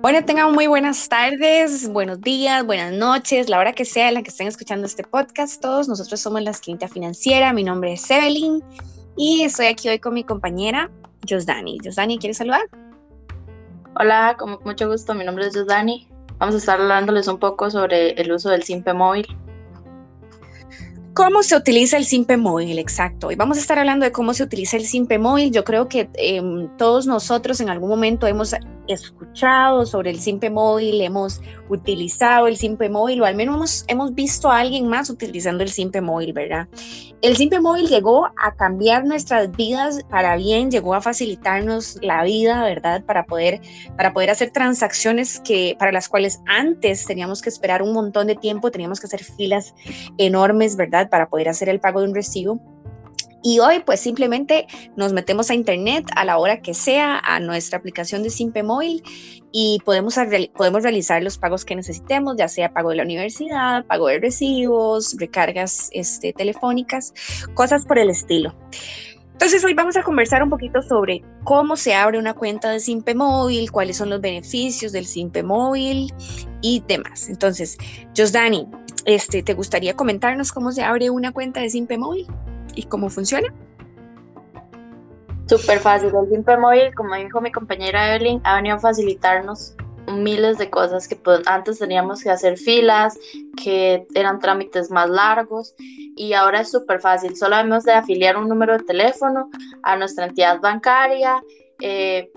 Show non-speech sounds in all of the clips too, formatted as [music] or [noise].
Bueno, tengan muy buenas tardes, buenos días, buenas noches, la hora que sea en la que estén escuchando este podcast. Todos nosotros somos la Esquinita Financiera. Mi nombre es Evelyn y estoy aquí hoy con mi compañera Josdani. Josdani, ¿quieres saludar? Hola, con mucho gusto. Mi nombre es Josdani. Vamos a estar hablándoles un poco sobre el uso del SIMPE móvil. ¿Cómo se utiliza el SIMPE móvil? Exacto. Y vamos a estar hablando de cómo se utiliza el SIMPE móvil. Yo creo que em, todos nosotros en algún momento hemos escuchado sobre el Simpe móvil, hemos utilizado el Simpe móvil o al menos hemos, visto a alguien más utilizando el Simpe móvil, ¿verdad? El Simpe móvil llegó a cambiar nuestras vidas para bien, llegó a facilitarnos la vida, ¿verdad? Para poder, para poder hacer transacciones que, para las cuales antes teníamos que esperar un montón de tiempo, teníamos que hacer filas enormes, ¿verdad? Para poder hacer el pago de un recibo. Y hoy pues simplemente nos metemos a internet a la hora que sea, a nuestra aplicación de Simpe Móvil y podemos, podemos realizar los pagos que necesitemos, ya sea pago de la universidad, pago de recibos, recargas este, telefónicas, cosas por el estilo. Entonces hoy vamos a conversar un poquito sobre cómo se abre una cuenta de Simpe Móvil, cuáles son los beneficios del Simpe Móvil y demás. Entonces, Josdani, este, ¿te gustaría comentarnos cómo se abre una cuenta de Simpe Móvil? y cómo funciona? Súper fácil. El Simple Móvil, como dijo mi compañera Evelyn, ha venido a facilitarnos miles de cosas que pues, antes teníamos que hacer filas, que eran trámites más largos y ahora es súper fácil. Solo hemos de afiliar un número de teléfono a nuestra entidad bancaria. Eh,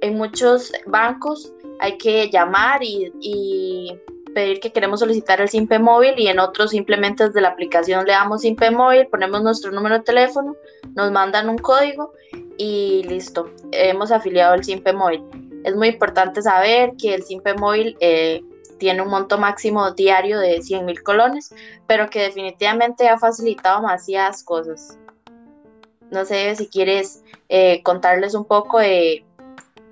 en muchos bancos hay que llamar y, y pedir que queremos solicitar el SIMPE móvil y en otros simplemente desde la aplicación le damos SIMPE móvil, ponemos nuestro número de teléfono, nos mandan un código y listo, hemos afiliado el SIMPE móvil. Es muy importante saber que el SIMPE móvil eh, tiene un monto máximo diario de 100 mil colones, pero que definitivamente ha facilitado demasiadas cosas. No sé si quieres eh, contarles un poco de,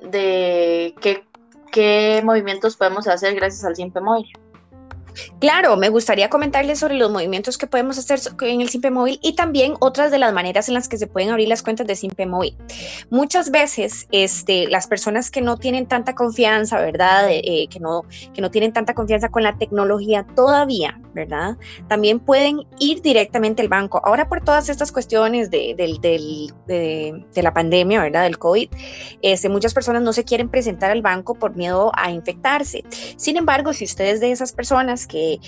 de qué qué movimientos podemos hacer gracias al Simpe Móvil. Claro, me gustaría comentarles sobre los movimientos que podemos hacer en el Simpe Móvil y también otras de las maneras en las que se pueden abrir las cuentas de Simpe Móvil. Muchas veces este, las personas que no tienen tanta confianza, ¿verdad? Eh, que, no, que no tienen tanta confianza con la tecnología todavía, ¿verdad? También pueden ir directamente al banco. Ahora por todas estas cuestiones de, de, la pandemia, ¿verdad? Del COVID, este, muchas personas no se quieren presentar al banco por miedo a infectarse. Sin embargo, si ustedes de esas personas que,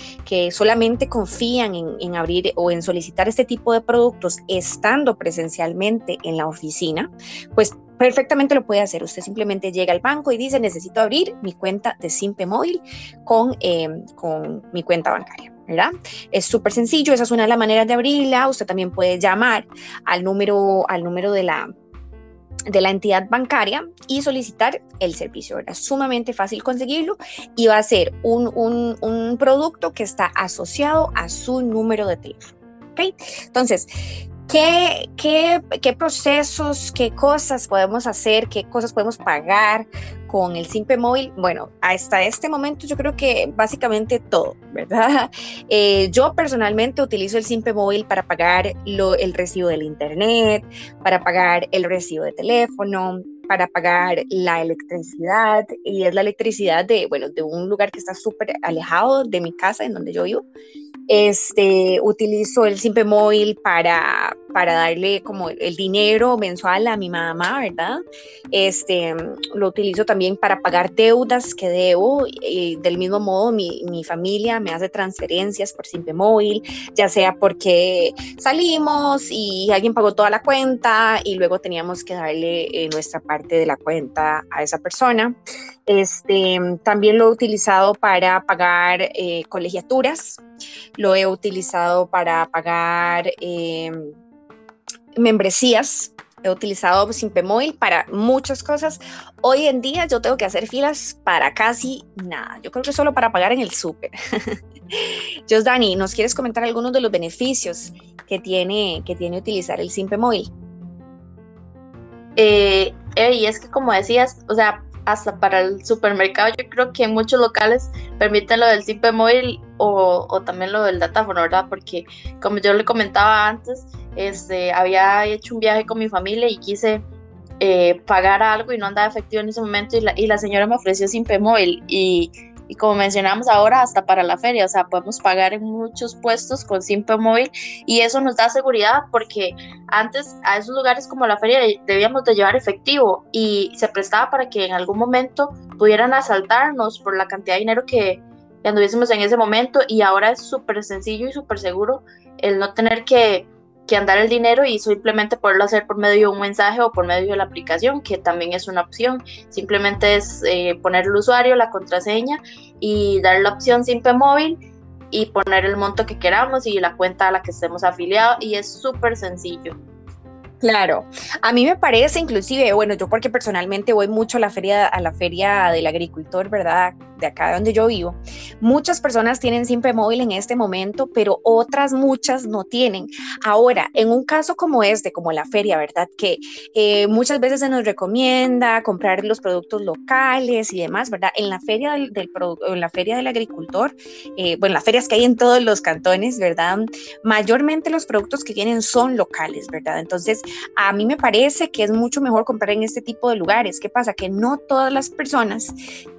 solamente confían en, abrir o en solicitar este tipo de productos estando presencialmente en la oficina, pues perfectamente lo puede hacer. Usted simplemente llega al banco y dice, necesito abrir mi cuenta de Simpe Móvil con, em, con mi cuenta bancaria. ¿verdad? Es súper sencillo, esa es una de las maneras de abrirla. Usted también puede llamar al número, al número de la, de la entidad bancaria y solicitar el servicio. Es sumamente fácil conseguirlo y va a ser un, un, producto que está asociado a su número de teléfono. Entonces, ¿Qué, qué, qué procesos, qué cosas podemos hacer, qué cosas podemos pagar con el Simpe móvil? Bueno, hasta este momento yo creo que básicamente todo, ¿verdad? [laughs] Eh, yo personalmente utilizo el Simpe móvil para pagar lo, el recibo del internet, para pagar el recibo de teléfono, para pagar la electricidad y es la electricidad de, bueno, de un lugar que está súper alejado de mi casa en donde yo vivo este, utilizo el Simpe Móvil para, para darle como el dinero mensual a mi mamá, ¿verdad? Este, lo utilizo también para pagar deudas que debo. Del mismo modo, mi, mi familia me hace transferencias por Simpe Móvil, ya sea porque salimos y alguien pagó toda la cuenta y luego teníamos que darle eh, nuestra parte de la cuenta a esa persona. Este, también lo he utilizado para pagar eh, colegiaturas, lo he utilizado para pagar eh, membresías, he utilizado Simpemóvil para muchas cosas. Hoy en día yo tengo que hacer filas para casi nada. Yo creo que solo para pagar en el súper. [laughs] Dani, ¿nos quieres comentar algunos de los beneficios que tiene, que tiene utilizar el Simpemóvil? Eh, y es que como decías, o sea, hasta para el supermercado. Yo creo que muchos locales permiten lo del Simpe móvil o, o, también lo del datáfono, ¿verdad? Porque como yo le comentaba antes, este, había hecho un viaje con mi familia y quise eh, pagar algo y no andaba efectivo en ese momento y la, y señora me ofreció Simpe Móvil y, como mencionamos ahora hasta para la feria, o sea, podemos pagar en muchos puestos con Simpe Móvil y eso nos da seguridad porque antes a esos lugares como la feria debíamos de llevar efectivo y se prestaba para que en algún momento pudieran asaltarnos por la cantidad de dinero que anduviésemos en ese momento y ahora es súper sencillo y súper seguro el no tener que que andar el dinero y simplemente poderlo hacer por medio de un mensaje o por medio de la aplicación, que también es una opción. Simplemente es eh, poner el usuario, la contraseña y dar la opción Simpe Móvil y poner el monto que queramos y la cuenta a la que estemos afiliados y es súper sencillo. Claro, a mí me parece inclusive, bueno, yo porque personalmente voy mucho a la feria, a la feria del agricultor, ¿verdad? De acá donde yo vivo. Muchas personas tienen Simpe Móvil en este momento, pero otras muchas no tienen. Ahora, en un caso como este, como la feria, ¿verdad? Que eh, muchas veces se nos recomienda comprar los productos locales y demás, ¿verdad? En la feria del, del en la feria del agricultor, eh, bueno, las ferias que hay en todos los cantones, ¿verdad? Mayormente los productos que tienen son locales, ¿verdad? Entonces, a mí me parece que es mucho mejor comprar en este tipo de lugares. ¿Qué pasa? Que no todas las personas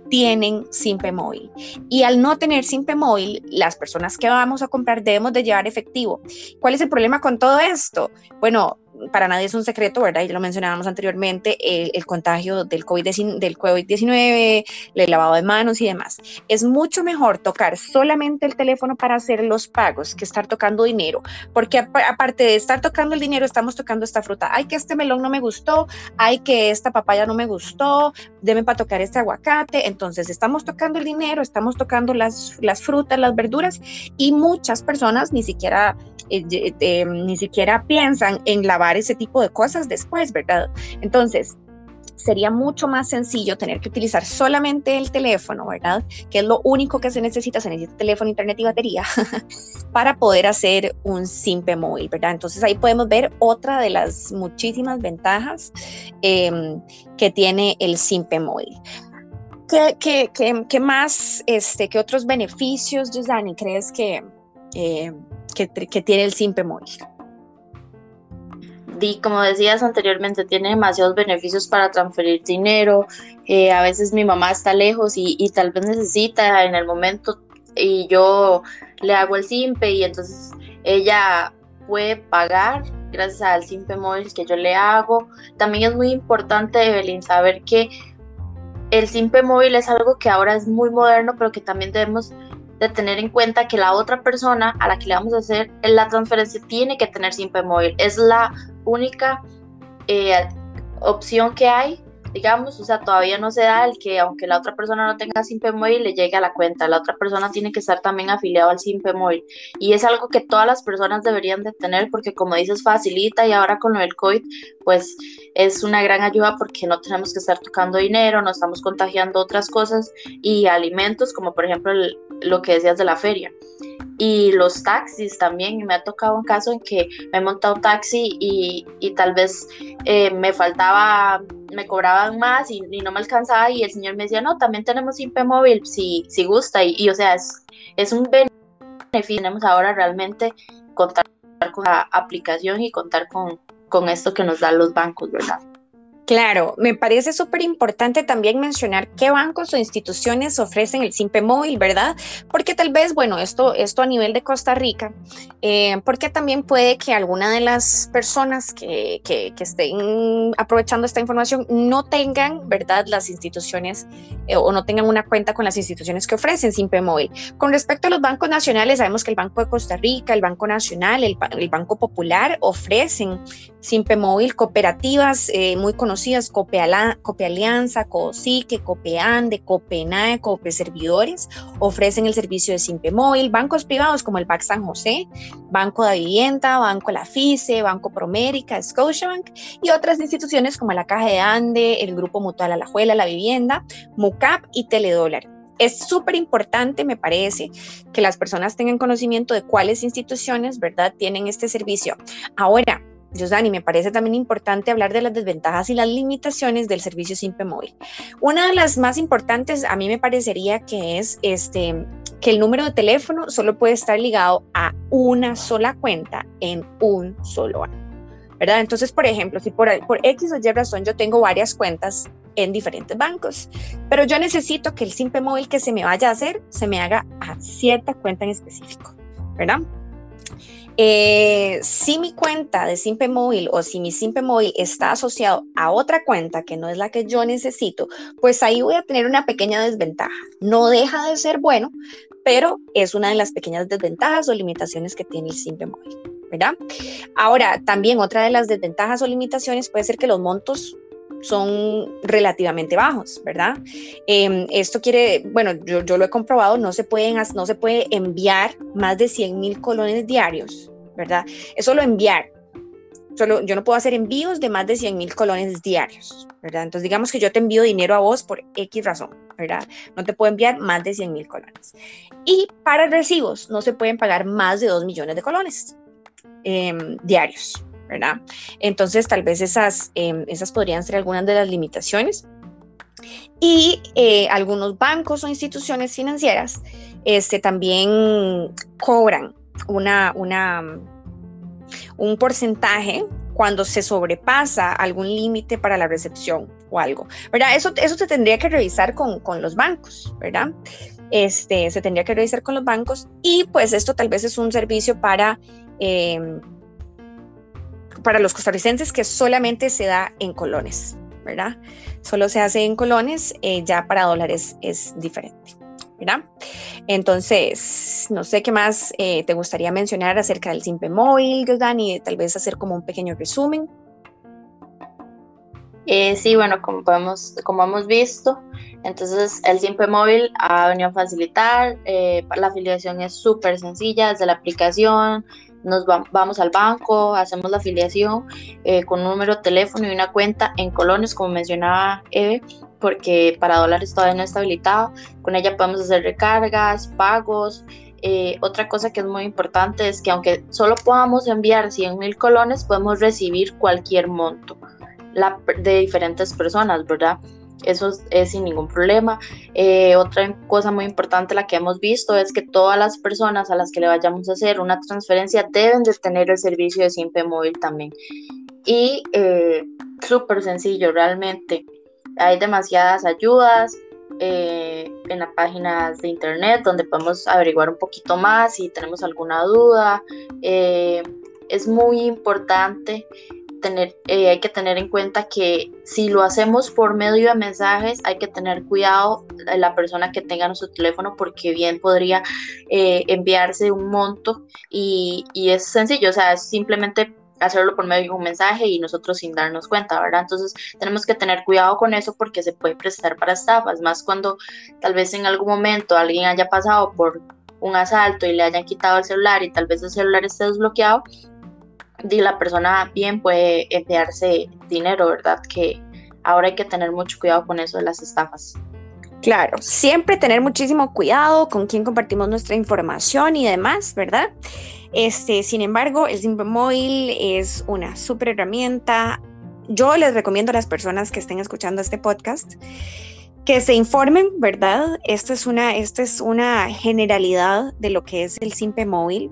tienen Simpe Móvil. Y al no tener Simpe Móvil, las personas que vamos a comprar debemos de llevar efectivo. ¿Cuál es el problema con todo esto? Bueno, para nadie es un secreto, ¿verdad? Ya lo mencionábamos anteriormente, el, contagio del COVID-19, del COVID el lavado de manos y demás. Es mucho mejor tocar solamente el teléfono para hacer los pagos que estar tocando dinero, porque aparte de estar tocando el dinero, estamos tocando esta fruta. Ay, que este melón no me gustó, ay, que esta papaya no me gustó, deme para tocar este aguacate. Entonces, estamos tocando el dinero, estamos tocando las, frutas, las verduras y muchas personas ni siquiera, eh, eh, ni siquiera piensan en lavar ese tipo de cosas después, ¿verdad? Entonces, sería mucho más sencillo tener que utilizar solamente el teléfono, ¿verdad? Que es lo único que se necesita, se necesita teléfono, internet y batería [laughs] para poder hacer un simple móvil, ¿verdad? Entonces ahí podemos ver otra de las muchísimas ventajas em, que tiene el simple móvil. ¿Qué, más, este, qué otros beneficios, Dani, crees que, eh, que, que tiene el simple móvil? Y como decías anteriormente, tiene demasiados beneficios para transferir dinero. Eh, a veces mi mamá está lejos y, tal vez necesita en el momento y yo le hago el simpe y entonces ella puede pagar gracias al simpe móvil que yo le hago. También es muy importante, Evelyn, saber que el simpe móvil es algo que ahora es muy moderno, pero que también debemos de tener en cuenta que la otra persona a la que le vamos a hacer la transferencia tiene que tener simpe móvil. Es la única eh, opción que hay, digamos, o sea, todavía no se da el que aunque la otra persona no tenga Simpe Móvil, le llegue a la cuenta, la otra persona tiene que estar también afiliado al Simpe Móvil. Y es algo que todas las personas deberían de tener porque como dices, facilita y ahora con lo del COVID, pues es una gran ayuda porque no tenemos que estar tocando dinero, no estamos contagiando otras cosas y alimentos, como por ejemplo lo que decías de la feria y los taxis también. Me ha tocado un caso en que me he montado un taxi y, y tal vez eh, me faltaba, me cobraban más y, no me alcanzaba y el señor me decía, no, también tenemos Simpe móvil si, si gusta. Y, o sea, es, es un beneficio. Tenemos ahora realmente contar con la aplicación y contar con, con esto que nos dan los bancos, ¿verdad? Claro, me parece súper importante también mencionar qué bancos o instituciones ofrecen el Simpe Móvil, ¿verdad? Porque tal vez, bueno, esto, esto a nivel de Costa Rica, eh, porque también puede que alguna de las personas que, que, estén aprovechando esta información no tengan, ¿verdad?, las instituciones eh, o no tengan una cuenta con las instituciones que ofrecen Simpe Móvil. Con respecto a los bancos nacionales, sabemos que el Banco de Costa Rica, el Banco Nacional, el, el Banco Popular ofrecen Simpe Móvil cooperativas eh, muy conocidas conocidas, Cope, Alianza, COSIQUE, COPEANDE, COPENAE, Cope Servidores, ofrecen el servicio de Simpe Móvil, bancos privados como el BAC San José, Banco de Vivienda, Banco La FICE, Banco Promérica, Scotiabank y otras instituciones como la Caja de Ande, el Grupo Mutual Alajuela, La Vivienda, MUCAP y Teledólar. Es súper importante, me parece, que las personas tengan conocimiento de cuáles instituciones, ¿verdad?, tienen este servicio. Ahora, Dani, me parece también importante hablar de las desventajas y las limitaciones del servicio Simpe Móvil. Una de las más importantes a mí me parecería que es este, que el número de teléfono solo puede estar ligado a una sola cuenta en un solo año. ¿verdad? Entonces, por ejemplo, si por, por X o Y razón yo tengo varias cuentas en diferentes bancos, pero yo necesito que el simple móvil que se me vaya a hacer se me haga a cierta cuenta en específico, ¿verdad? Eh, si mi cuenta de Simpe Móvil o si mi Simpe Móvil está asociado a otra cuenta que no es la que yo necesito, pues ahí voy a tener una pequeña desventaja. No deja de ser bueno, pero es una de las pequeñas desventajas o limitaciones que tiene el Simpe Móvil, ¿verdad? Ahora, también otra de las desventajas o limitaciones puede ser que los montos son relativamente bajos, ¿verdad? Em, esto quiere, bueno, yo, lo he comprobado, no se, pueden, no se puede enviar más de 100 mil colones diarios, ¿verdad? Eso lo enviar. Solo, yo no puedo hacer envíos de más de 100 mil colones diarios, ¿verdad? Entonces, digamos que yo te envío dinero a vos por X razón, ¿verdad? No te puedo enviar más de 100 mil colones. Y para recibos, no se pueden pagar más de 2 millones de colones em, diarios, ¿verdad? Entonces, tal vez esas, em, esas podrían ser algunas de las limitaciones. Y eh, algunos bancos o instituciones financieras este, también cobran una, una, un porcentaje cuando se sobrepasa algún límite para la recepción o algo, ¿verdad? Eso, eso se tendría que revisar con, con los bancos, ¿verdad? Este, se tendría que revisar con los bancos y pues esto tal vez es un servicio para em, para los costarricenses que solamente se da en colones, ¿verdad? Solo se hace en colones, eh, ya para dólares es diferente, ¿verdad? Entonces, no sé qué más eh, te gustaría mencionar acerca del Simpe Móvil, Dani, tal vez hacer como un pequeño resumen. Eh, sí, bueno, como, podemos, como hemos visto, entonces el Simpe Móvil ha venido a facilitar, la afiliación es súper sencilla desde la aplicación, nos vamos al banco, hacemos la afiliación eh, con un número de teléfono y una cuenta en colones, como mencionaba Eve, porque para dólares todavía no está habilitado. Con ella podemos hacer recargas, pagos. Eh, otra cosa que es muy importante es que aunque solo podamos enviar 100 mil colones, podemos recibir cualquier monto de diferentes personas, ¿verdad? Eso es, sin ningún problema. Eh, otra cosa muy importante la que hemos visto es que todas las personas a las que le vayamos a hacer una transferencia deben de tener el servicio de Simpe Móvil también. Y eh, súper sencillo, realmente. Hay demasiadas ayudas eh, en las páginas de internet donde podemos averiguar un poquito más si tenemos alguna duda. es muy importante tener, eh, hay que tener en cuenta que si lo hacemos por medio de mensajes, hay que tener cuidado la persona que tenga nuestro teléfono porque bien podría eh, enviarse un monto y, y, es sencillo, o sea, es simplemente hacerlo por medio de un mensaje y nosotros sin darnos cuenta, ¿verdad? Entonces tenemos que tener cuidado con eso porque se puede prestar para estafas, más cuando tal vez en algún momento alguien haya pasado por un asalto y le hayan quitado el celular y tal vez el celular esté desbloqueado, y la persona bien puede enviarse dinero, ¿verdad? Que ahora hay que tener mucho cuidado con eso de las estafas. Claro, siempre tener muchísimo cuidado con quién compartimos nuestra información y demás, ¿verdad? Este, sin embargo, el Simple Móvil es una súper herramienta. Yo les recomiendo a las personas que estén escuchando este podcast que se informen, ¿verdad? Esto es una, esto es una generalidad de lo que es el Simpe Móvil.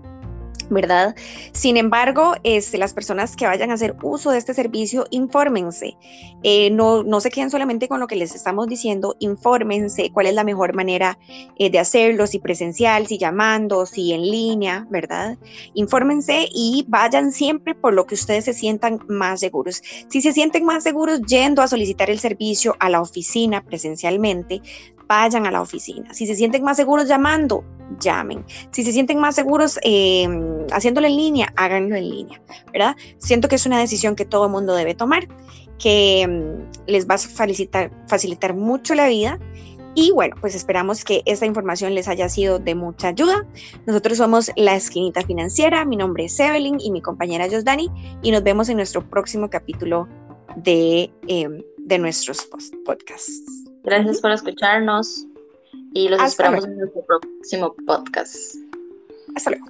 ¿Verdad? Sin embargo, este, las personas que vayan a hacer uso de este servicio, infórmense. Eh, no, no se queden solamente con lo que les estamos diciendo, infórmense cuál es la mejor manera eh, de hacerlo, si presencial, si llamando, si en línea, ¿verdad? Infórmense y vayan siempre por lo que ustedes se sientan más seguros. Si se sienten más seguros yendo a solicitar el servicio a la oficina presencialmente, vayan a la oficina. Si se sienten más seguros llamando, llamen. Si se sienten más seguros eh, haciéndolo en línea, háganlo en línea, ¿verdad? Siento que es una decisión que todo el mundo debe tomar, que mm, les va a facilitar, facilitar mucho la vida. Y bueno, pues esperamos que esta información les haya sido de mucha ayuda. Nosotros somos La Esquinita Financiera, mi nombre es Evelyn y mi compañera Josdani, y nos vemos en nuestro próximo capítulo de, em, de nuestros podcasts. Gracias por escucharnos y los esperamos en nuestro próximo podcast. Hasta luego.